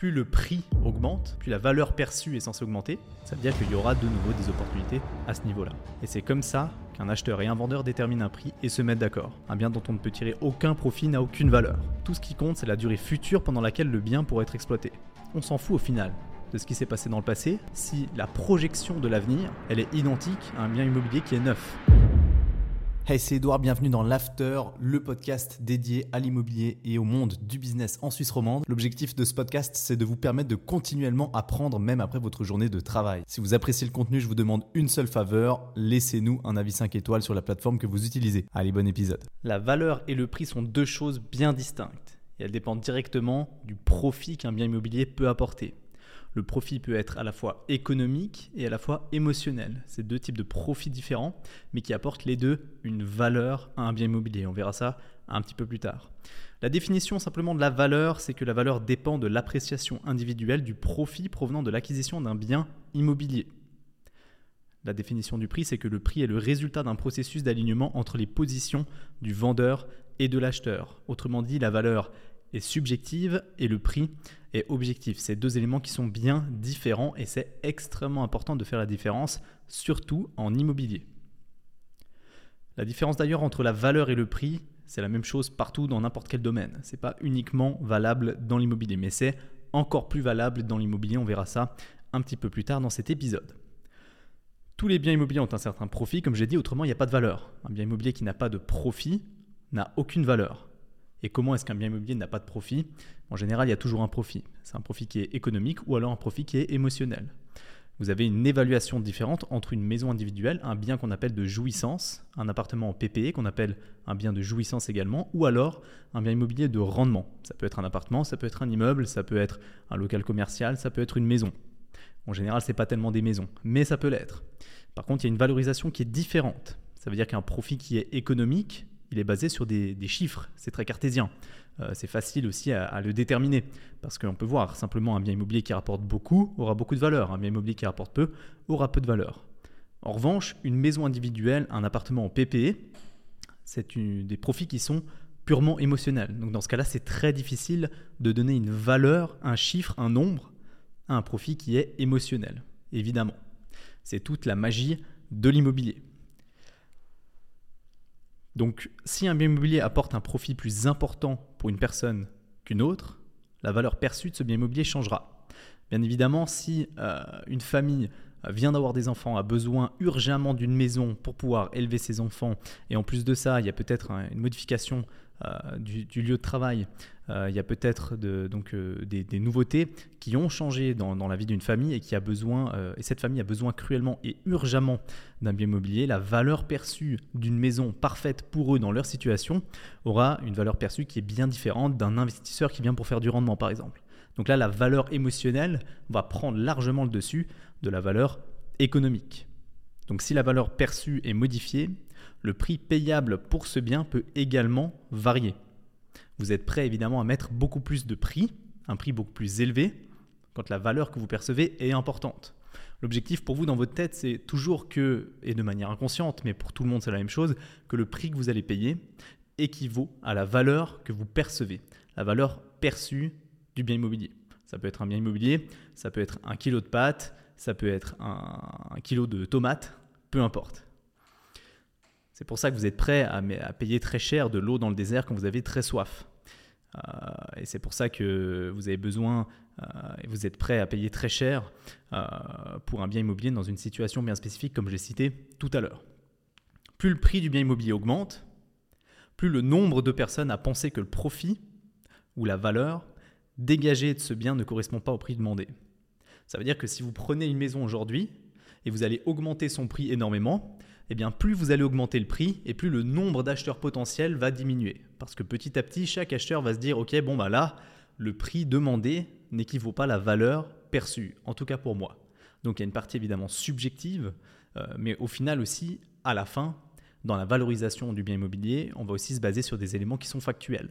plus le prix augmente, plus la valeur perçue est censée augmenter, ça veut dire qu'il y aura de nouveau des opportunités à ce niveau-là. Et c'est comme ça qu'un acheteur et un vendeur déterminent un prix et se mettent d'accord. Un bien dont on ne peut tirer aucun profit n'a aucune valeur. Tout ce qui compte, c'est la durée future pendant laquelle le bien pourrait être exploité. On s'en fout au final de ce qui s'est passé dans le passé si la projection de l'avenir, elle est identique à un bien immobilier qui est neuf. Hey, c'est Edouard, bienvenue dans l'After, le podcast dédié à l'immobilier et au monde du business en Suisse romande. L'objectif de ce podcast, c'est de vous permettre de continuellement apprendre même après votre journée de travail. Si vous appréciez le contenu, je vous demande une seule faveur, laissez-nous un avis 5 étoiles sur la plateforme que vous utilisez. Allez, bon épisode. La valeur et le prix sont deux choses bien distinctes et elles dépendent directement du profit qu'un bien immobilier peut apporter le profit peut être à la fois économique et à la fois émotionnel. C'est deux types de profits différents, mais qui apportent les deux une valeur à un bien immobilier. On verra ça un petit peu plus tard. La définition simplement de la valeur, c'est que la valeur dépend de l'appréciation individuelle du profit provenant de l'acquisition d'un bien immobilier. La définition du prix, c'est que le prix est le résultat d'un processus d'alignement entre les positions du vendeur et de l'acheteur. Autrement dit, la valeur est subjective et le prix est objectif. C'est deux éléments qui sont bien différents et c'est extrêmement important de faire la différence, surtout en immobilier. La différence d'ailleurs entre la valeur et le prix, c'est la même chose partout dans n'importe quel domaine. Ce n'est pas uniquement valable dans l'immobilier, mais c'est encore plus valable dans l'immobilier. On verra ça un petit peu plus tard dans cet épisode. Tous les biens immobiliers ont un certain profit, comme j'ai dit, autrement il n'y a pas de valeur. Un bien immobilier qui n'a pas de profit n'a aucune valeur. Et comment est-ce qu'un bien immobilier n'a pas de profit? En général, il y a toujours un profit. C'est un profit qui est économique ou alors un profit qui est émotionnel. Vous avez une évaluation différente entre une maison individuelle, un bien qu'on appelle de jouissance, un appartement en PPE qu'on appelle un bien de jouissance également, ou alors un bien immobilier de rendement. Ça peut être un appartement, ça peut être un immeuble, ça peut être un local commercial, ça peut être une maison. En général, ce n'est pas tellement des maisons, mais ça peut l'être. Par contre, il y a une valorisation qui est différente. Ça veut dire qu'un profit qui est économique, il est basé sur des, chiffres, c'est très cartésien. Euh, c'est facile aussi à, le déterminer, parce qu'on peut voir simplement un bien immobilier qui rapporte beaucoup aura beaucoup de valeur, un bien immobilier qui rapporte peu aura peu de valeur. En revanche, une maison individuelle, un appartement en PPE, c'est des profits qui sont purement émotionnels. Donc dans ce cas-là, c'est très difficile de donner une valeur, un chiffre, un nombre à un profit qui est émotionnel, évidemment. C'est toute la magie de l'immobilier. Donc si un bien immobilier apporte un profit plus important pour une personne qu'une autre, la valeur perçue de ce bien immobilier changera. Bien évidemment, si euh, une famille euh, vient d'avoir des enfants, a besoin urgemment d'une maison pour pouvoir élever ses enfants, et en plus de ça, il y a peut-être une modification euh, du, lieu de travail, il y a peut-être donc euh, des, nouveautés qui ont changé dans, la vie d'une famille et qui a besoin et cette famille a besoin cruellement et urgemment d'un bien immobilier. La valeur perçue d'une maison parfaite pour eux dans leur situation aura une valeur perçue qui est bien différente d'un investisseur qui vient pour faire du rendement par exemple. Donc là, la valeur émotionnelle va prendre largement le dessus de la valeur économique. Donc si la valeur perçue est modifiée, le prix payable pour ce bien peut également varier. Vous êtes prêt évidemment à mettre beaucoup plus de prix, un prix beaucoup plus élevé, quand la valeur que vous percevez est importante. L'objectif pour vous dans votre tête, c'est toujours que, et de manière inconsciente, mais pour tout le monde c'est la même chose, que le prix que vous allez payer équivaut à la valeur que vous percevez, la valeur perçue du bien immobilier. Ça peut être un bien immobilier, ça peut être un kilo de pâtes, ça peut être un, kilo de tomates, peu importe. C'est pour ça que vous êtes prêt à, payer très cher de l'eau dans le désert quand vous avez très soif. Euh, et c'est pour ça que vous avez besoin, euh, et vous êtes prêt à payer très cher euh, pour un bien immobilier dans une situation bien spécifique comme j'ai cité tout à l'heure. Plus le prix du bien immobilier augmente, plus le nombre de personnes a pensé que le profit ou la valeur dégagée de ce bien ne correspond pas au prix demandé. Ça veut dire que si vous prenez une maison aujourd'hui et vous allez augmenter son prix énormément, eh bien plus vous allez augmenter le prix et plus le nombre d'acheteurs potentiels va diminuer. Parce que petit à petit, chaque acheteur va se dire, ok, bon bah là, le prix demandé n'équivaut pas à la valeur perçue, en tout cas pour moi. Donc il y a une partie évidemment subjective, euh, mais au final aussi, à la fin, dans la valorisation du bien immobilier, on va aussi se baser sur des éléments qui sont factuels.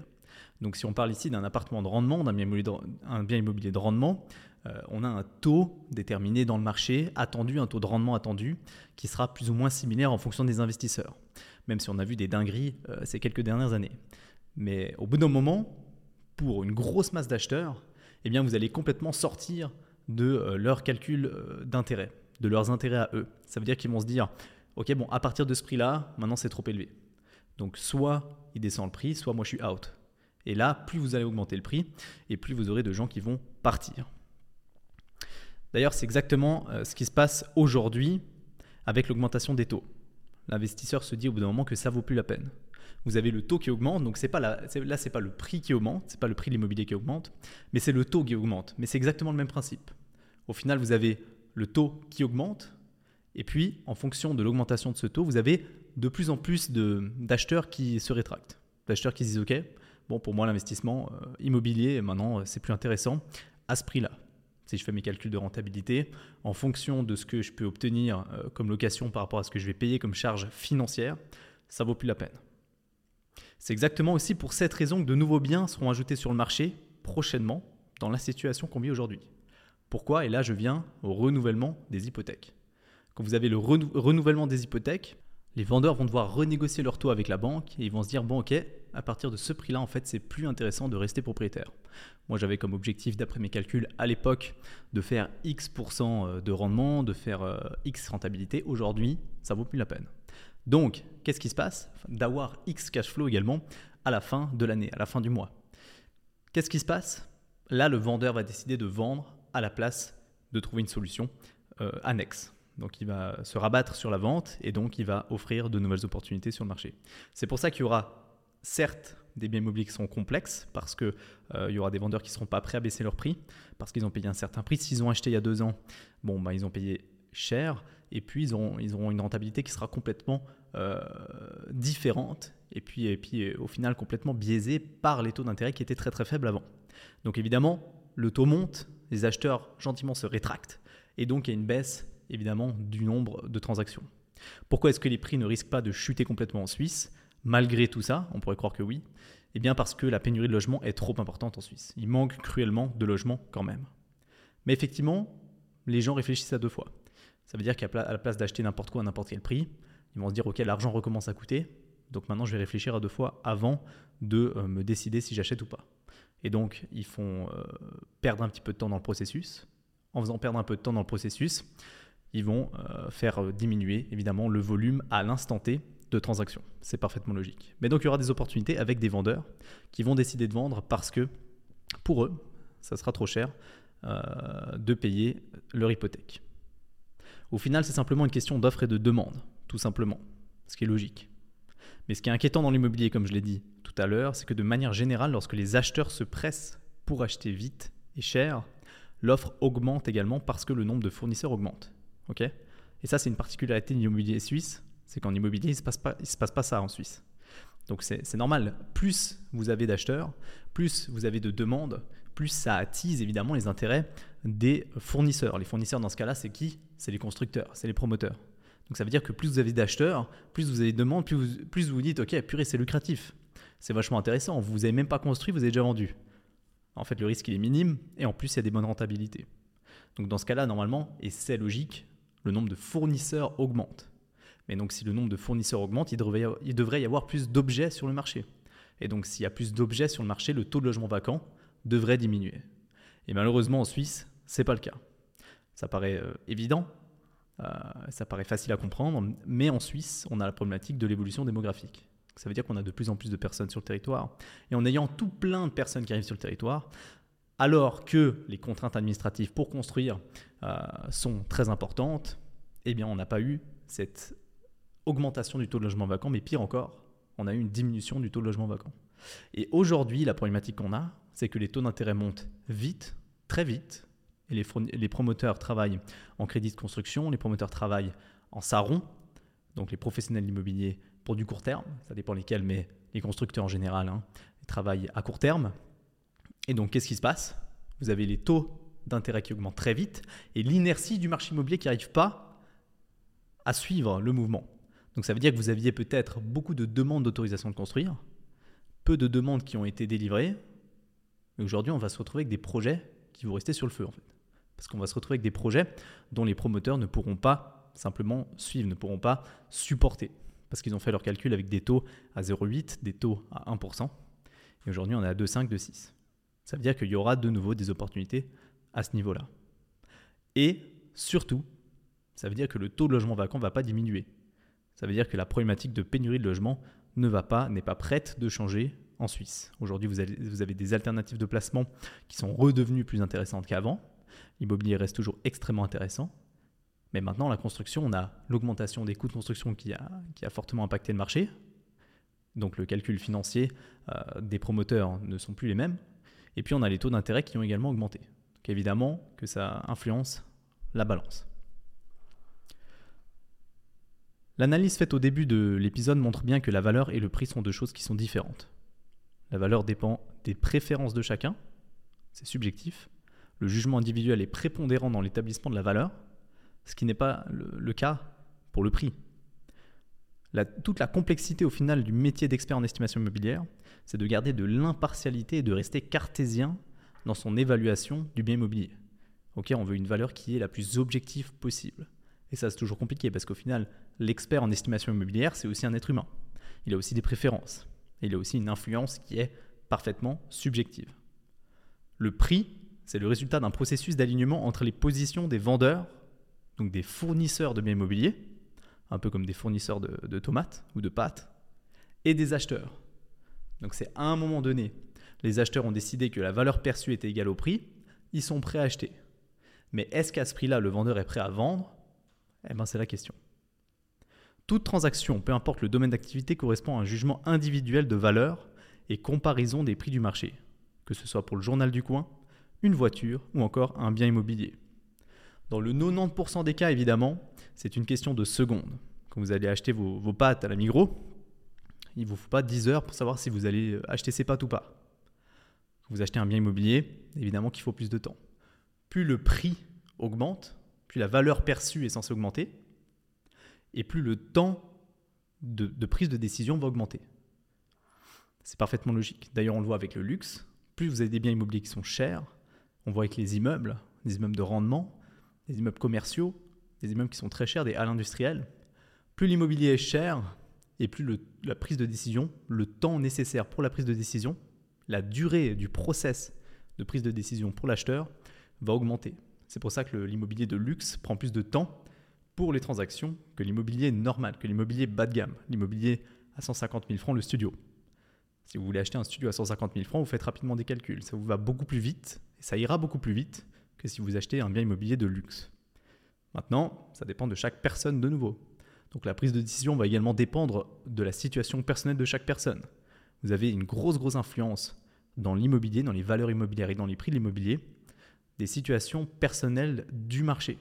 Donc si on parle ici d'un appartement de rendement, d'un bien, immobilier de rendement, euh, on a un taux déterminé dans le marché, attendu, un taux de rendement attendu, qui sera plus ou moins similaire en fonction des investisseurs. Même si on a vu des dingueries euh, ces quelques dernières années. Mais au bout d'un moment, pour une grosse masse d'acheteurs, eh bien vous allez complètement sortir de euh, leur calcul euh, d'intérêt, de leurs intérêts à eux. Ça veut dire qu'ils vont se dire, ok, bon, à partir de ce prix-là, maintenant c'est trop élevé. Donc soit il descend le prix, soit moi je suis out. Et là, plus vous allez augmenter le prix, et plus vous aurez de gens qui vont partir. D'ailleurs, c'est exactement euh, ce qui se passe aujourd'hui avec l'augmentation des taux. L'investisseur se dit au bout d'un moment que ça vaut plus la peine. Vous avez le taux qui augmente, donc c'est pas la, là pas le prix qui augmente, c'est pas le prix de l'immobilier qui augmente, mais c'est le taux qui augmente. Mais c'est exactement le même principe. Au final, vous avez le taux qui augmente, et puis en fonction de l'augmentation de ce taux, vous avez de plus en plus d'acheteurs qui se rétractent, d'acheteurs qui se disent ok, bon pour moi l'investissement euh, immobilier maintenant c'est plus intéressant à ce prix-là si je fais mes calculs de rentabilité, en fonction de ce que je peux obtenir euh, comme location par rapport à ce que je vais payer comme charge financière, ça vaut plus la peine. C'est exactement aussi pour cette raison que de nouveaux biens seront ajoutés sur le marché prochainement dans la situation qu'on vit aujourd'hui. Pourquoi? Et là, je viens au renouvellement des hypothèques. Quand vous avez le renouvellement des hypothèques, les vendeurs vont devoir renégocier leur taux avec la banque et ils vont se dire bon ok, à partir de ce prix-là, en fait, c'est plus intéressant de rester propriétaire. Moi, j'avais comme objectif, d'après mes calculs à l'époque, de faire X% euh, de rendement, de faire euh, X rentabilité. Aujourd'hui, ça vaut plus la peine. Donc, qu'est-ce qui se passe? D'avoir X cash flow également à la fin de l'année, à la fin du mois. Qu'est-ce qui se passe? Là, le vendeur va décider de vendre à la place de trouver une solution euh, annexe. Donc il va se rabattre sur la vente et donc il va offrir de nouvelles opportunités sur le marché. C'est pour ça qu'il y aura certes des biens immobiliers qui sont complexes parce qu'il euh, y aura des vendeurs qui ne seront pas prêts à baisser leur prix parce qu'ils ont payé un certain prix. S'ils ont acheté il y a deux ans, bon, bah, ils ont payé cher et puis ils auront, une rentabilité qui sera complètement euh, différente et puis, et puis au final complètement biaisée par les taux d'intérêt qui étaient très très faibles avant. Donc évidemment, le taux monte, les acheteurs gentiment se rétractent et donc il y a une baisse évidemment du nombre de transactions. Pourquoi est-ce que les prix ne risquent pas de chuter complètement en Suisse? Malgré tout ça, on pourrait croire que oui. Eh bien parce que la pénurie de logements est trop importante en Suisse. Il manque cruellement de logements quand même. Mais effectivement, les gens réfléchissent à deux fois. Ça veut dire qu'à la place d'acheter n'importe quoi à n'importe quel prix, ils vont se dire ok l'argent recommence à coûter, donc maintenant je vais réfléchir à deux fois avant de euh, me décider si j'achète ou pas. Et donc ils font euh, perdre un petit peu de temps dans le processus. En faisant perdre un peu de temps dans le processus, ils vont euh, faire euh, diminuer évidemment le volume à l'instant T de transactions. C'est parfaitement logique. Mais donc il y aura des opportunités avec des vendeurs qui vont décider de vendre parce que pour eux, ça sera trop cher euh, de payer leur hypothèque. Au final, c'est simplement une question d'offre et de demande, tout simplement, ce qui est logique. Mais ce qui est inquiétant dans l'immobilier, comme je l'ai dit tout à l'heure, c'est que de manière générale, lorsque les acheteurs se pressent pour acheter vite et cher, l'offre augmente également parce que le nombre de fournisseurs augmente Et ça, c'est une particularité de l'immobilier suisse, c'est qu'en immobilier, il ne se, passe pas, se passe pas ça en Suisse. Donc c'est normal, plus vous avez d'acheteurs, plus vous avez de demandes, plus ça attise évidemment les intérêts des fournisseurs. Les fournisseurs dans ce cas-là, c'est qui? C'est les constructeurs, c'est les promoteurs. Donc ça veut dire que plus vous avez d'acheteurs, plus vous avez de demandes, plus vous, vous dites, ok, purée, c'est lucratif. C'est vachement intéressant, vous n'avez même pas construit, vous avez déjà vendu. En fait, le risque, il est minime, et en plus, il y a des bonnes rentabilités. Donc dans ce cas-là, normalement, et c'est logique, le nombre de fournisseurs augmente. Mais donc si le nombre de fournisseurs augmente, il devrait, y avoir plus d'objets sur le marché. Et donc s'il y a plus d'objets sur le marché, le taux de logement vacant devrait diminuer. Et malheureusement en Suisse, ce n'est pas le cas. Ça paraît euh, évident, euh, ça paraît facile à comprendre, mais en Suisse, on a la problématique de l'évolution démographique. Ça veut dire qu'on a de plus en plus de personnes sur le territoire. Et en ayant tout plein de personnes qui arrivent sur le territoire, alors que les contraintes administratives pour construire euh, sont très importantes, eh on n'a pas eu cette augmentation du taux de logement vacant, mais pire encore, on a eu une diminution du taux de logement vacant. Et aujourd'hui, la problématique qu'on a, c'est que les taux d'intérêt montent vite, très vite, et les, promoteurs travaillent en crédit de construction, les promoteurs travaillent en saron, donc les professionnels de pour du court terme, ça dépend lesquels, mais les constructeurs en général hein, travaillent à court terme, et donc, qu'est-ce qui se passe? Vous avez les taux d'intérêt qui augmentent très vite et l'inertie du marché immobilier qui n'arrive pas à suivre le mouvement. Donc, ça veut dire que vous aviez peut-être beaucoup de demandes d'autorisation de construire, peu de demandes qui ont été délivrées. Mais aujourd'hui, on va se retrouver avec des projets qui vont rester sur le feu, en fait. Parce qu'on va se retrouver avec des projets dont les promoteurs ne pourront pas simplement suivre, ne pourront pas supporter. Parce qu'ils ont fait leur calcul avec des taux à 0,8, des taux à 1%. Et aujourd'hui, on est à 2,5, 2,6 Ça veut dire qu'il y aura de nouveau des opportunités à ce niveau-là. Et surtout, ça veut dire que le taux de logement vacant ne va pas diminuer. Ça veut dire que la problématique de pénurie de logement ne va pas, n'est pas prête de changer en Suisse. Aujourd'hui, vous avez, des alternatives de placement qui sont redevenues plus intéressantes qu'avant. L'immobilier reste toujours extrêmement intéressant. Mais maintenant, la construction, on a l'augmentation des coûts de construction qui a, qui a fortement impacté le marché. Donc le calcul financier euh, des promoteurs ne sont plus les mêmes. Et puis on a les taux d'intérêt qui ont également augmenté. Évidemment que ça influence la balance. L'analyse faite au début de l'épisode montre bien que la valeur et le prix sont deux choses qui sont différentes. La valeur dépend des préférences de chacun, c'est subjectif. Le jugement individuel est prépondérant dans l'établissement de la valeur, ce qui n'est pas le, cas pour le prix. Toute la complexité au final du métier d'expert en estimation immobilière, c'est de garder de l'impartialité et de rester cartésien dans son évaluation du bien immobilier. Ok, on veut une valeur qui est la plus objective possible. Et ça, c'est toujours compliqué parce qu'au final, l'expert en estimation immobilière, c'est aussi un être humain. Il a aussi des préférences. il a aussi une influence qui est parfaitement subjective. Le prix, c'est le résultat d'un processus d'alignement entre les positions des vendeurs, donc des fournisseurs de biens immobiliers, un peu comme des fournisseurs de, tomates ou de pâtes, et des acheteurs. Donc c'est à un moment donné, les acheteurs ont décidé que la valeur perçue était égale au prix, ils sont prêts à acheter. Mais est-ce qu'à ce, prix-là, le vendeur est prêt à vendre? Eh bien, c'est la question. Toute transaction, peu importe le domaine d'activité, correspond à un jugement individuel de valeur et comparaison des prix du marché, que ce soit pour le journal du coin, une voiture ou encore un bien immobilier. Dans le 90% des cas, évidemment, c'est une question de secondes. Quand vous allez acheter vos, pâtes à la Migros, il ne vous faut pas 10 heures pour savoir si vous allez acheter ces pâtes ou pas. Quand vous achetez un bien immobilier, évidemment qu'il faut plus de temps plus le prix augmente, plus la valeur perçue est censée augmenter, et plus le temps de, prise de décision va augmenter. C'est parfaitement logique. D'ailleurs, on le voit avec le luxe. Plus vous avez des biens immobiliers qui sont chers, on voit avec les immeubles, les immeubles de rendement, les immeubles commerciaux, les immeubles qui sont très chers, des halles industrielles. Plus l'immobilier est cher, et plus la prise de décision, le temps nécessaire pour la prise de décision, la durée du process de prise de décision pour l'acheteur va augmenter. C'est pour ça que l'immobilier de luxe prend plus de temps pour les transactions que l'immobilier normal, que l'immobilier bas de gamme, l'immobilier à 150 000 francs le studio. Si vous voulez acheter un studio à 150 000 francs, vous faites rapidement des calculs. Ça vous va beaucoup plus vite et ça ira beaucoup plus vite que si vous achetez un bien immobilier de luxe. Maintenant, ça dépend de chaque personne de nouveau. Donc la prise de décision va également dépendre de la situation personnelle de chaque personne. Vous avez une grosse, grosse influence dans l'immobilier, dans les valeurs immobilières et dans les prix de l'immobilier des situations personnelles du marché,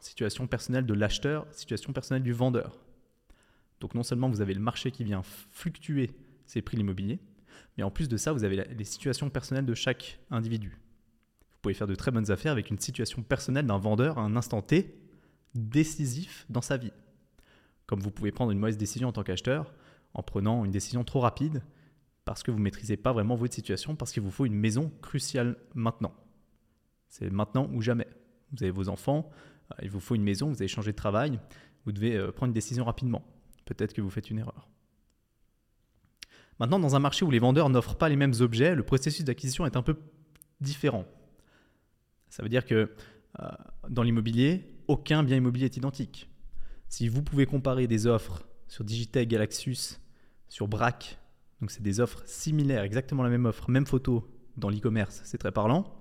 situation personnelle de l'acheteur, situation personnelle du vendeur. Donc non seulement vous avez le marché qui vient fluctuer ses prix de l'immobilier, mais en plus de ça, vous avez les situations personnelles de chaque individu. Vous pouvez faire de très bonnes affaires avec une situation personnelle d'un vendeur à un instant T décisif dans sa vie. Comme vous pouvez prendre une mauvaise décision en tant qu'acheteur en prenant une décision trop rapide parce que vous ne maîtrisez pas vraiment votre situation, parce qu'il vous faut une maison cruciale maintenant. C'est maintenant ou jamais. Vous avez vos enfants, euh, il vous faut une maison, vous avez changé de travail, vous devez euh, prendre une décision rapidement. Peut-être que vous faites une erreur. Maintenant, dans un marché où les vendeurs n'offrent pas les mêmes objets, le processus d'acquisition est un peu différent. Ça veut dire que euh, dans l'immobilier, aucun bien immobilier est identique. Si vous pouvez comparer des offres sur Digitech, Galaxus, sur Brac, donc c'est des offres similaires, exactement la même offre, même photo dans l'e-commerce, c'est très parlant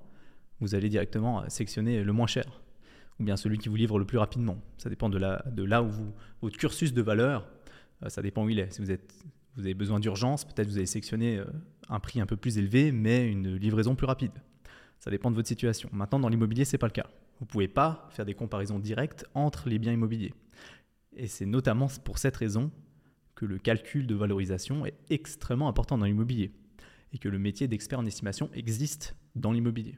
vous allez directement sélectionner le moins cher ou bien celui qui vous livre le plus rapidement. Ça dépend de, là où vous, votre cursus de valeur, euh, ça dépend où il est. Si vous avez besoin d'urgence, peut-être vous allez sélectionner euh, un prix un peu plus élevé, mais une livraison plus rapide. Ça dépend de votre situation. Maintenant, dans l'immobilier, ce n'est pas le cas. Vous ne pouvez pas faire des comparaisons directes entre les biens immobiliers. Et c'est notamment pour cette raison que le calcul de valorisation est extrêmement important dans l'immobilier et que le métier d'expert en estimation existe dans l'immobilier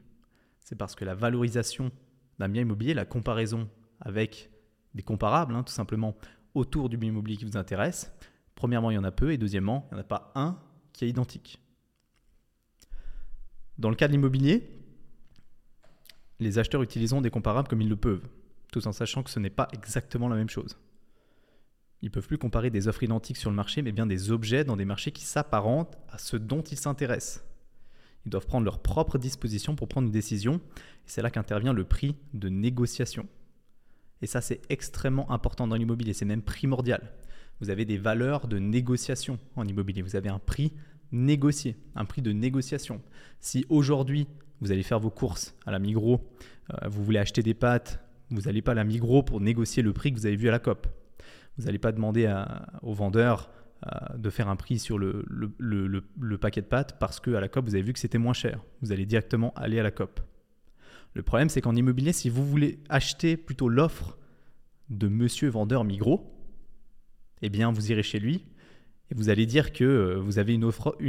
c'est parce que la valorisation d'un bien immobilier, la comparaison avec des comparables, hein, tout simplement, autour du bien immobilier qui vous intéresse, premièrement, il y en a peu, et deuxièmement, il n'y en a pas un qui est identique. Dans le cas de l'immobilier, les acheteurs utiliseront des comparables comme ils le peuvent, tout en sachant que ce n'est pas exactement la même chose. Ils ne peuvent plus comparer des offres identiques sur le marché, mais bien des objets dans des marchés qui s'apparentent à ceux dont ils s'intéressent. Ils doivent prendre leurs propres dispositions pour prendre une décision. Et c'est là qu'intervient le prix de négociation. Et ça, c'est extrêmement important dans l'immobilier. C'est même primordial. Vous avez des valeurs de négociation en immobilier. Vous avez un prix négocié, un prix de négociation. Si aujourd'hui, vous allez faire vos courses à la Migros, euh, vous voulez acheter des pâtes, vous n'allez pas à la Migros pour négocier le prix que vous avez vu à la COP. Vous n'allez pas demander au vendeur euh, de faire un prix sur le, paquet de pâtes parce qu'à la COP, vous avez vu que c'était moins cher. Vous allez directement aller à la COP. Le problème, c'est qu'en immobilier, si vous voulez acheter plutôt l'offre de monsieur vendeur Migros, eh bien, vous irez chez lui et vous allez dire que euh, vous avez une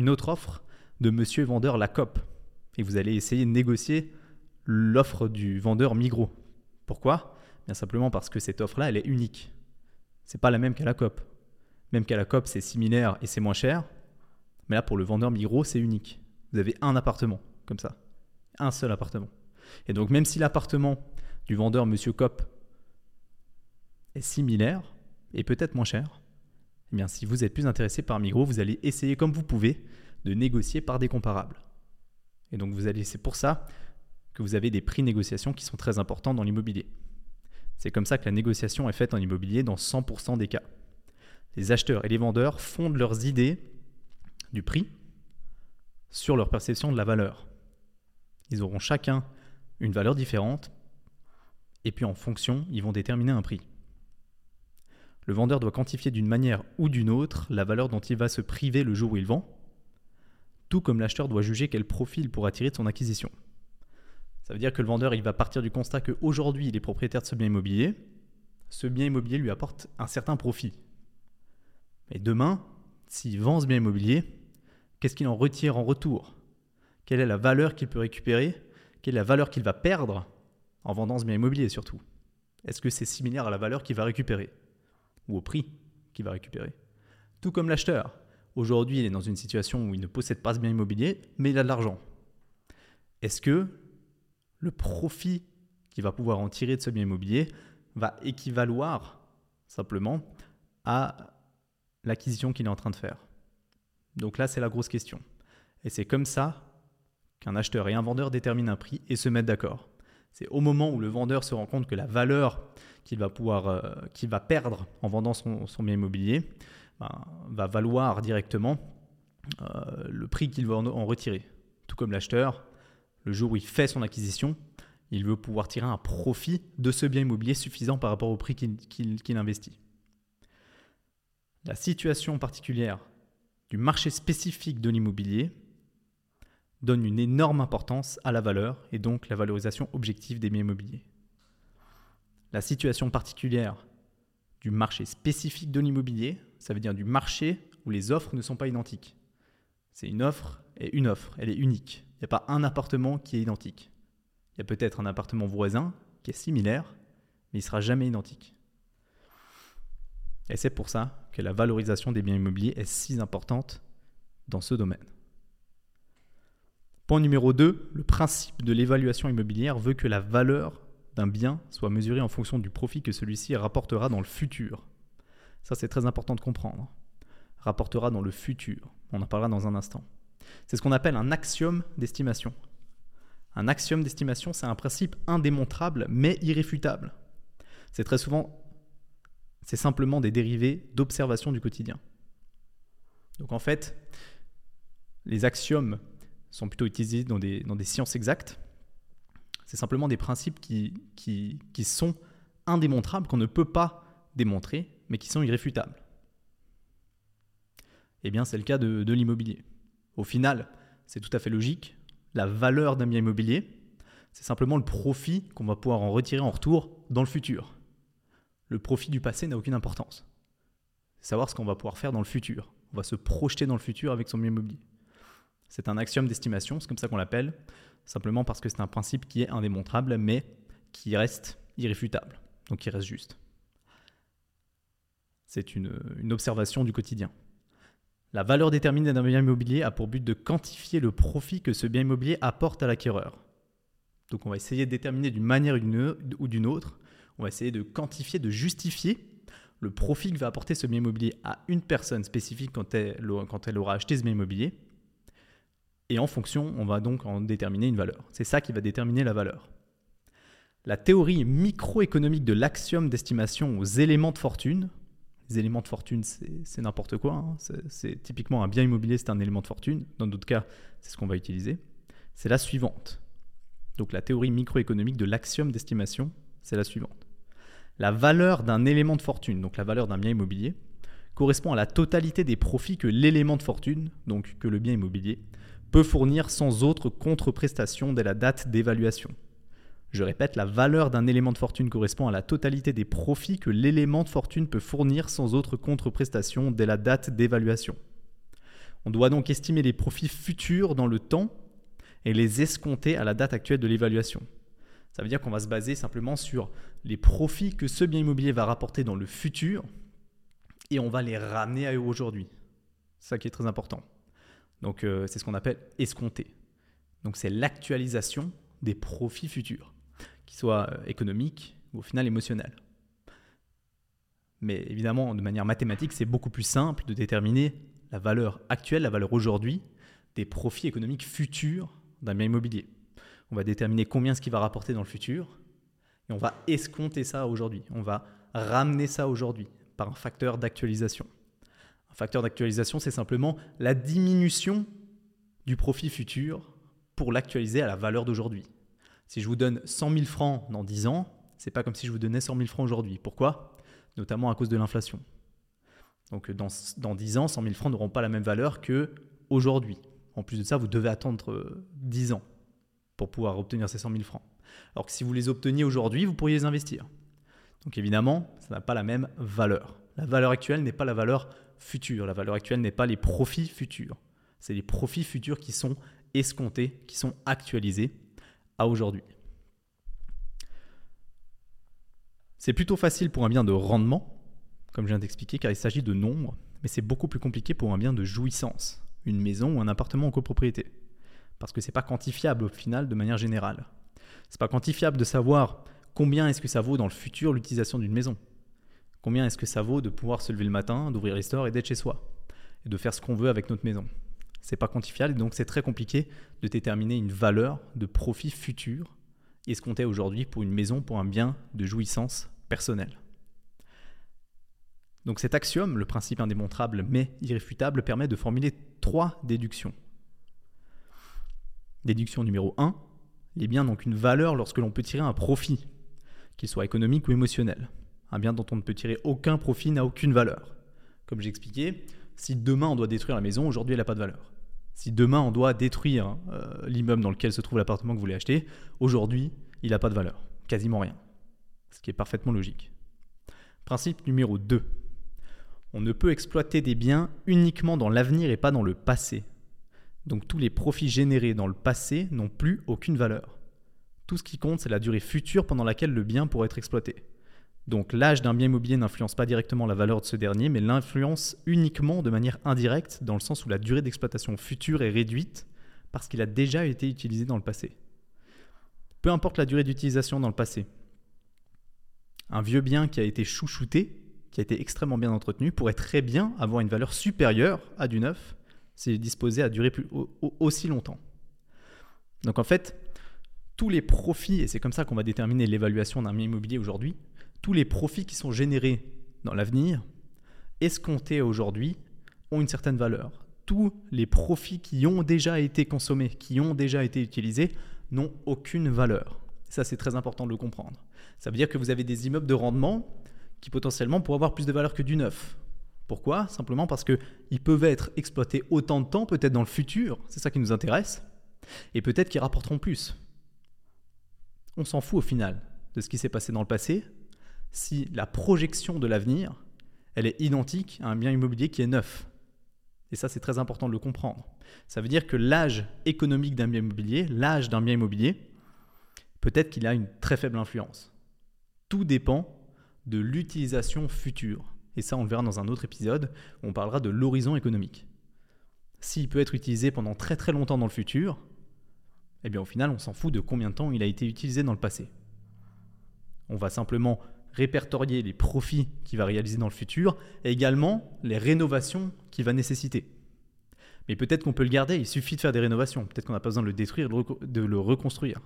autre offre de monsieur vendeur La COP. Et vous allez essayer de négocier l'offre du vendeur Migros. Pourquoi? Bien simplement parce que cette offre-là, elle est unique. C'est pas la même qu'à la COP. Même qu'à la COP, c'est similaire et c'est moins cher. Mais là, pour le vendeur Migros, c'est unique. Vous avez un appartement, comme ça. Un seul appartement. Et donc, même si l'appartement du vendeur Monsieur Cop est similaire et peut-être moins cher, eh bien, si vous êtes plus intéressé par Migros, vous allez essayer comme vous pouvez de négocier par des comparables. Et donc, vous allez, c'est pour ça que vous avez des prix de qui sont très importants dans l'immobilier. C'est comme ça que la négociation est faite en immobilier dans 100% des cas les acheteurs et les vendeurs fondent leurs idées du prix sur leur perception de la valeur. Ils auront chacun une valeur différente et puis en fonction, ils vont déterminer un prix. Le vendeur doit quantifier d'une manière ou d'une autre la valeur dont il va se priver le jour où il vend, tout comme l'acheteur doit juger quel profit il pourra tirer de son acquisition. Ça veut dire que le vendeur il va partir du constat qu'aujourd'hui il est propriétaire de ce bien immobilier, ce bien immobilier lui apporte un certain profit, et demain, s'il vend ce bien immobilier, qu'est-ce qu'il en retire en retour? Quelle est la valeur qu'il peut récupérer? Quelle est la valeur qu'il va perdre en vendant ce bien immobilier surtout? Est-ce que c'est similaire à la valeur qu'il va récupérer? Ou au prix qu'il va récupérer? Tout comme l'acheteur. Aujourd'hui, il est dans une situation où il ne possède pas ce bien immobilier, mais il a de l'argent. Est-ce que le profit qu'il va pouvoir en tirer de ce bien immobilier va équivaloir simplement à l'acquisition qu'il est en train de faire? Donc là, c'est la grosse question. Et c'est comme ça qu'un acheteur et un vendeur déterminent un prix et se mettent d'accord. C'est au moment où le vendeur se rend compte que la valeur qu'il va euh, va perdre en vendant son, bien immobilier ben, va valoir directement euh, le prix qu'il va en, retirer. Tout comme l'acheteur, le jour où il fait son acquisition, il veut pouvoir tirer un profit de ce bien immobilier suffisant par rapport au prix qu'il investit. La situation particulière du marché spécifique de l'immobilier donne une énorme importance à la valeur et donc la valorisation objective des biens immobiliers. La situation particulière du marché spécifique de l'immobilier, ça veut dire du marché où les offres ne sont pas identiques. C'est une offre et une offre, elle est unique. Il n'y a pas un appartement qui est identique. Il y a peut-être un appartement voisin qui est similaire, mais il ne sera jamais identique. Et c'est pour ça que la valorisation des biens immobiliers est si importante dans ce domaine. Point numéro 2, le principe de l'évaluation immobilière veut que la valeur d'un bien soit mesurée en fonction du profit que celui-ci rapportera dans le futur. Ça, c'est très important de comprendre. Rapportera dans le futur. On en parlera dans un instant. C'est ce qu'on appelle un axiome d'estimation. Un axiome d'estimation, c'est un principe indémontrable mais irréfutable. C'est très souvent c'est simplement des dérivés d'observation du quotidien. Donc en fait, les axiomes sont plutôt utilisés dans des, dans des sciences exactes. C'est simplement des principes qui, sont indémontrables, qu'on ne peut pas démontrer, mais qui sont irréfutables. Eh bien, c'est le cas de, de l'immobilier. Au final, c'est tout à fait logique. La valeur d'un bien immobilier, c'est simplement le profit qu'on va pouvoir en retirer en retour dans le futur le profit du passé n'a aucune importance. C'est savoir ce qu'on va pouvoir faire dans le futur. On va se projeter dans le futur avec son bien immobilier. C'est un axiome d'estimation, c'est comme ça qu'on l'appelle, simplement parce que c'est un principe qui est indémontrable, mais qui reste irréfutable, donc qui reste juste. C'est une, observation du quotidien. La valeur déterminée d'un bien immobilier a pour but de quantifier le profit que ce bien immobilier apporte à l'acquéreur. Donc on va essayer de déterminer d'une manière ou d'une autre on va essayer de quantifier, de justifier le profit que va apporter ce bien immobilier à une personne spécifique quand elle, quand elle aura acheté ce bien immobilier. Et en fonction, on va donc en déterminer une valeur. C'est ça qui va déterminer la valeur. La théorie microéconomique de l'axiome d'estimation aux éléments de fortune, les éléments de fortune, c'est n'importe quoi. Hein. C'est typiquement un bien immobilier, c'est un élément de fortune. Dans d'autres cas, c'est ce qu'on va utiliser. C'est la suivante. Donc la théorie microéconomique de l'axiome d'estimation, c'est la suivante. La valeur d'un élément de fortune, donc la valeur d'un bien immobilier, correspond à la totalité des profits que l'élément de fortune, donc que le bien immobilier, peut fournir sans autre contre-prestation dès la date d'évaluation. Je répète, la valeur d'un élément de fortune correspond à la totalité des profits que l'élément de fortune peut fournir sans autre contre-prestation dès la date d'évaluation. On doit donc estimer les profits futurs dans le temps et les escompter à la date actuelle de l'évaluation. Ça veut dire qu'on va se baser simplement sur les profits que ce bien immobilier va rapporter dans le futur et on va les ramener à eux aujourd'hui. Ça qui est très important. Donc euh, c'est ce qu'on appelle escompter. Donc c'est l'actualisation des profits futurs, qu'ils soient euh, économiques ou au final émotionnels. Mais évidemment, de manière mathématique, c'est beaucoup plus simple de déterminer la valeur actuelle, la valeur aujourd'hui des profits économiques futurs d'un bien immobilier. On va déterminer combien ce qui va rapporter dans le futur et on va escompter ça aujourd'hui. On va ramener ça aujourd'hui par un facteur d'actualisation. Un facteur d'actualisation, c'est simplement la diminution du profit futur pour l'actualiser à la valeur d'aujourd'hui. Si je vous donne 100 000 francs dans 10 ans, c'est pas comme si je vous donnais 100 000 francs aujourd'hui. Pourquoi? Notamment à cause de l'inflation. Donc dans, dans 10 ans, 100 000 francs n'auront pas la même valeur que aujourd'hui. En plus de ça, vous devez attendre 10 euh, ans pour pouvoir obtenir ces 100 000 francs. Alors que si vous les obteniez aujourd'hui, vous pourriez les investir. Donc évidemment, ça n'a pas la même valeur. La valeur actuelle n'est pas la valeur La valeur actuelle n'est pas les profits futurs. C'est les profits futurs qui sont escomptés, qui sont actualisés à aujourd'hui. C'est plutôt facile pour un bien de rendement, comme je viens d'expliquer, car il s'agit de nombres, mais c'est beaucoup plus compliqué pour un bien de jouissance, une maison ou un appartement en copropriété, parce que ce n'est pas quantifiable au final de manière générale. C'est pas quantifiable de savoir combien est-ce que ça vaut dans le futur l'utilisation d'une maison. Combien est-ce que ça vaut de pouvoir se lever le matin, d'ouvrir les stores et d'être chez soi et de faire ce qu'on veut avec notre maison? C'est pas quantifiable, donc c'est très compliqué de déterminer une valeur de profit futur escompté aujourd'hui pour une maison, pour un bien de jouissance personnelle. Donc cet axiome, le principe indémontrable mais irréfutable, permet de formuler trois déductions. Déduction numéro 1, les biens n'ont qu'une valeur lorsque l'on peut tirer un profit, qu'il soit économique ou émotionnel. Un bien dont on ne peut tirer aucun profit n'a aucune valeur. Comme j'ai expliqué, si demain on doit détruire la maison, aujourd'hui elle n'a pas de valeur. Si demain on doit détruire euh, l'immeuble dans lequel se trouve l'appartement que vous voulez acheter, aujourd'hui il n'a pas de valeur. Quasiment rien. Ce qui est parfaitement logique. Principe numéro 2. On ne peut exploiter des biens uniquement dans l'avenir et pas dans le passé. Donc tous les profits générés dans le passé n'ont plus aucune valeur. Tout ce qui compte, c'est la durée future pendant laquelle le bien pourrait être exploité. Donc l'âge d'un bien immobilier n'influence pas directement la valeur de ce dernier, mais l'influence uniquement de manière indirecte, dans le sens où la durée d'exploitation future est réduite parce qu'il a déjà été utilisé dans le passé. Peu importe la durée d'utilisation dans le passé. Un vieux bien qui a été chouchouté, qui a été extrêmement bien entretenu, pourrait très bien avoir une valeur supérieure à du neuf s'il est disposé à durer plus, aussi longtemps. Donc en fait, tous les profits, et c'est comme ça qu'on va déterminer l'évaluation d'un bien immobilier aujourd'hui, tous les profits qui sont générés dans l'avenir, escomptés aujourd'hui, ont une certaine valeur. Tous les profits qui ont déjà été consommés, qui ont déjà été utilisés, n'ont aucune valeur. Ça, c'est très important de le comprendre. Ça veut dire que vous avez des immeubles de rendement qui potentiellement pourraient avoir plus de valeur que du neuf. Pourquoi? Simplement parce qu'ils peuvent être exploités autant de temps, peut-être dans le futur, c'est ça qui nous intéresse, et peut-être qu'ils rapporteront plus. On s'en fout au final de ce qui s'est passé dans le passé, si la projection de l'avenir, elle est identique à un bien immobilier qui est neuf. Et ça, c'est très important de le comprendre. Ça veut dire que l'âge économique d'un bien immobilier, l'âge d'un bien immobilier, peut-être qu'il a une très faible influence. Tout dépend de l'utilisation future. Et ça, on le verra dans un autre épisode où on parlera de l'horizon économique. S'il peut être utilisé pendant très très longtemps dans le futur, eh bien au final, on s'en fout de combien de temps il a été utilisé dans le passé. On va simplement répertorier les profits qu'il va réaliser dans le futur et également les rénovations qu'il va nécessiter. Mais peut-être qu'on peut le garder, il suffit de faire des rénovations. Peut-être qu'on n'a pas besoin de le détruire, de le reconstruire.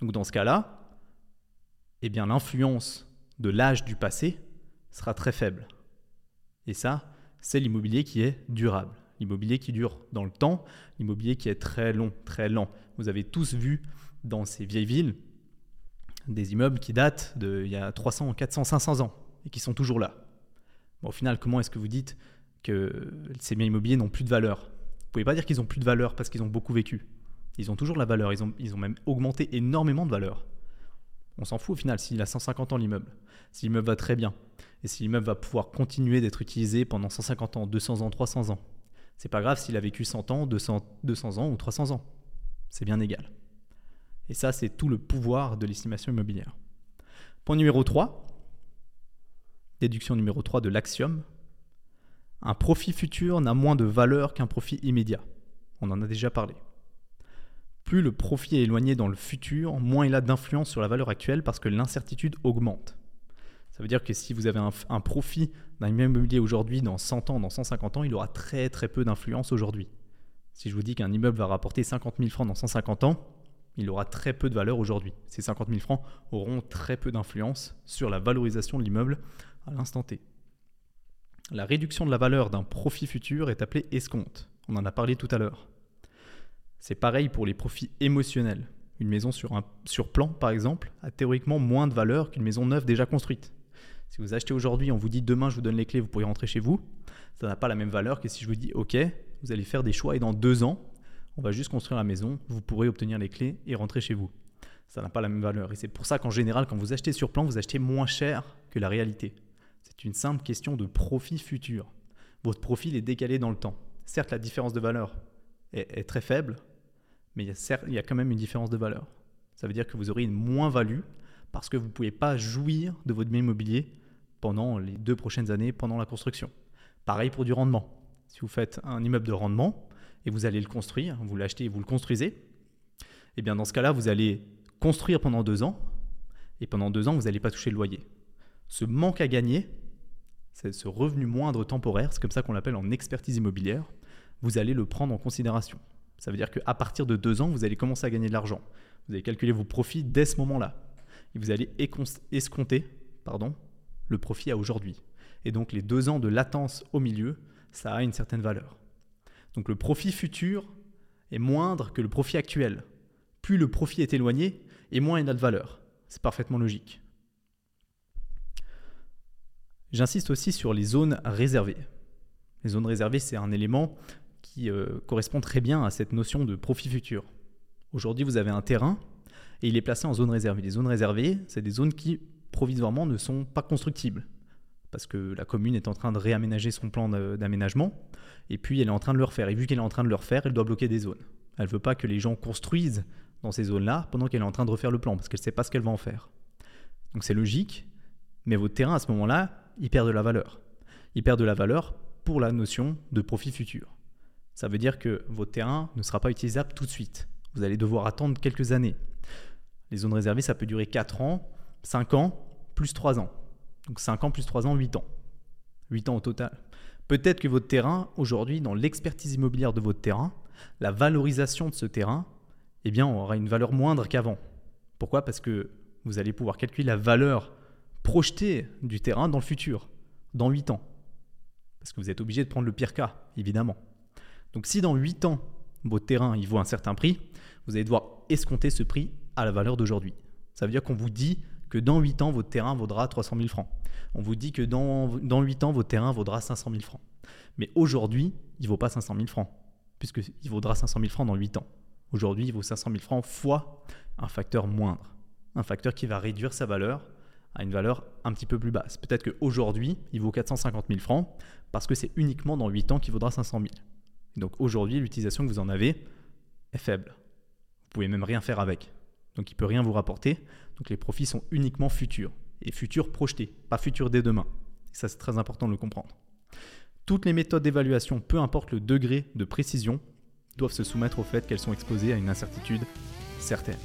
Donc dans ce cas-là, eh bien l'influence de l'âge du passé sera très faible. Et ça, c'est l'immobilier qui est durable. L'immobilier qui dure dans le temps, l'immobilier qui est très long, très lent. Vous avez tous vu dans ces vieilles villes des immeubles qui datent d'il y a 300, 400, 500 ans et qui sont toujours là. au final, comment est-ce que vous dites que ces biens immobiliers n'ont plus de valeur? Vous ne pouvez pas dire qu'ils ont plus de valeur parce qu'ils ont beaucoup vécu. Ils ont toujours la valeur, ils ont, ils ont même augmenté énormément de valeur. On s'en fout au final s'il a 150 ans l'immeuble, si l'immeuble va très bien, et si l'immeuble va pouvoir continuer d'être utilisé pendant 150 ans, 200 ans, 300 ans. C'est pas grave s'il a vécu 100 ans, 200, 200 ans ou 300 ans. C'est bien égal. Et ça, c'est tout le pouvoir de l'estimation immobilière. Point numéro 3, déduction numéro 3 de l'axiome. Un profit futur n'a moins de valeur qu'un profit immédiat. On en a déjà parlé. Plus le profit est éloigné dans le futur, moins il a d'influence sur la valeur actuelle parce que l'incertitude augmente. Ça veut dire que si vous avez un, profit d'un immobilier aujourd'hui dans 100 ans, dans 150 ans, il aura très très peu d'influence aujourd'hui. Si je vous dis qu'un immeuble va rapporter 50 000 francs dans 150 ans, il aura très peu de valeur aujourd'hui. Ces 50 000 francs auront très peu d'influence sur la valorisation de l'immeuble à l'instant T. La réduction de la valeur d'un profit futur est appelée escompte. On en a parlé tout à l'heure. C'est pareil pour les profits émotionnels. Une maison sur, un, sur plan, par exemple, a théoriquement moins de valeur qu'une maison neuve déjà construite. Si vous achetez aujourd'hui, on vous dit demain je vous donne les clés, vous pourrez rentrer chez vous, ça n'a pas la même valeur que si je vous dis ok, vous allez faire des choix et dans deux ans, on va juste construire la maison, vous pourrez obtenir les clés et rentrer chez vous. Ça n'a pas la même valeur. Et c'est pour ça qu'en général, quand vous achetez sur plan, vous achetez moins cher que la réalité. C'est une simple question de profit futur. Votre profil est décalé dans le temps. Certes, la différence de valeur est très faible, mais il y, a quand même une différence de valeur. Ça veut dire que vous aurez une moins-value parce que vous ne pouvez pas jouir de votre bien immobilier pendant les deux prochaines années, pendant la construction. Pareil pour du rendement. Si vous faites un immeuble de rendement et vous allez le construire, vous l'achetez et vous le construisez, eh bien dans ce cas-là, vous allez construire pendant deux ans et pendant deux ans, vous n'allez pas toucher le loyer. Ce manque à gagner, c'est ce revenu moindre temporaire, c'est comme ça qu'on l'appelle en expertise immobilière, vous allez le prendre en considération. Ça veut dire qu'à partir de deux ans, vous allez commencer à gagner de l'argent. Vous allez calculer vos profits dès ce moment-là. Et vous allez escompter pardon, le profit à aujourd'hui. Et donc les deux ans de latence au milieu, ça a une certaine valeur. Donc le profit futur est moindre que le profit actuel. Plus le profit est éloigné, et moins il a de valeur. C'est parfaitement logique. J'insiste aussi sur les zones réservées. Les zones réservées, c'est un élément qui euh, correspond très bien à cette notion de profit futur. Aujourd'hui, vous avez un terrain et il est placé en zone réservée. Les zones réservées, c'est des zones qui provisoirement ne sont pas constructibles parce que la commune est en train de réaménager son plan d'aménagement et puis elle est en train de le refaire. Et vu qu'elle est en train de le refaire, elle doit bloquer des zones. Elle ne veut pas que les gens construisent dans ces zones-là pendant qu'elle est en train de refaire le plan parce qu'elle ne sait pas ce qu'elle va en faire. Donc c'est logique, mais votre terrain à ce moment-là, il perd de la valeur. Il perd de la valeur pour la notion de profit futur ça veut dire que votre terrain ne sera pas utilisable tout de suite. Vous allez devoir attendre quelques années. Les zones réservées, ça peut durer 4 ans, 5 ans, plus 3 ans. Donc 5 ans plus 3 ans, 8 ans. 8 ans au total. Peut-être que votre terrain, aujourd'hui, dans l'expertise immobilière de votre terrain, la valorisation de ce terrain, eh bien, aura une valeur moindre qu'avant. Pourquoi? Parce que vous allez pouvoir calculer la valeur projetée du terrain dans le futur, dans 8 ans. Parce que vous êtes obligé de prendre le pire cas, évidemment. Donc si dans 8 ans, votre terrain il vaut un certain prix, vous allez devoir escompter ce prix à la valeur d'aujourd'hui. Ça veut dire qu'on vous dit que dans 8 ans, votre terrain vaudra 300 000 francs. On vous dit que dans, dans 8 ans, votre terrain vaudra 500 000 francs. Mais aujourd'hui, il ne vaut pas 500 000 francs, puisqu'il vaudra 500 000 francs dans 8 ans. Aujourd'hui, il vaut 500 000 francs fois un facteur moindre. Un facteur qui va réduire sa valeur à une valeur un petit peu plus basse. Peut-être qu'aujourd'hui, il vaut 450 000 francs, parce que c'est uniquement dans 8 ans qu'il vaudra 500 000. Donc aujourd'hui, l'utilisation que vous en avez est faible. Vous pouvez même rien faire avec. Donc il ne peut rien vous rapporter. Donc les profits sont uniquement futurs. Et futurs projetés, pas futurs dès demain. Et ça, c'est très important de le comprendre. Toutes les méthodes d'évaluation, peu importe le degré de précision, doivent se soumettre au fait qu'elles sont exposées à une incertitude certaine.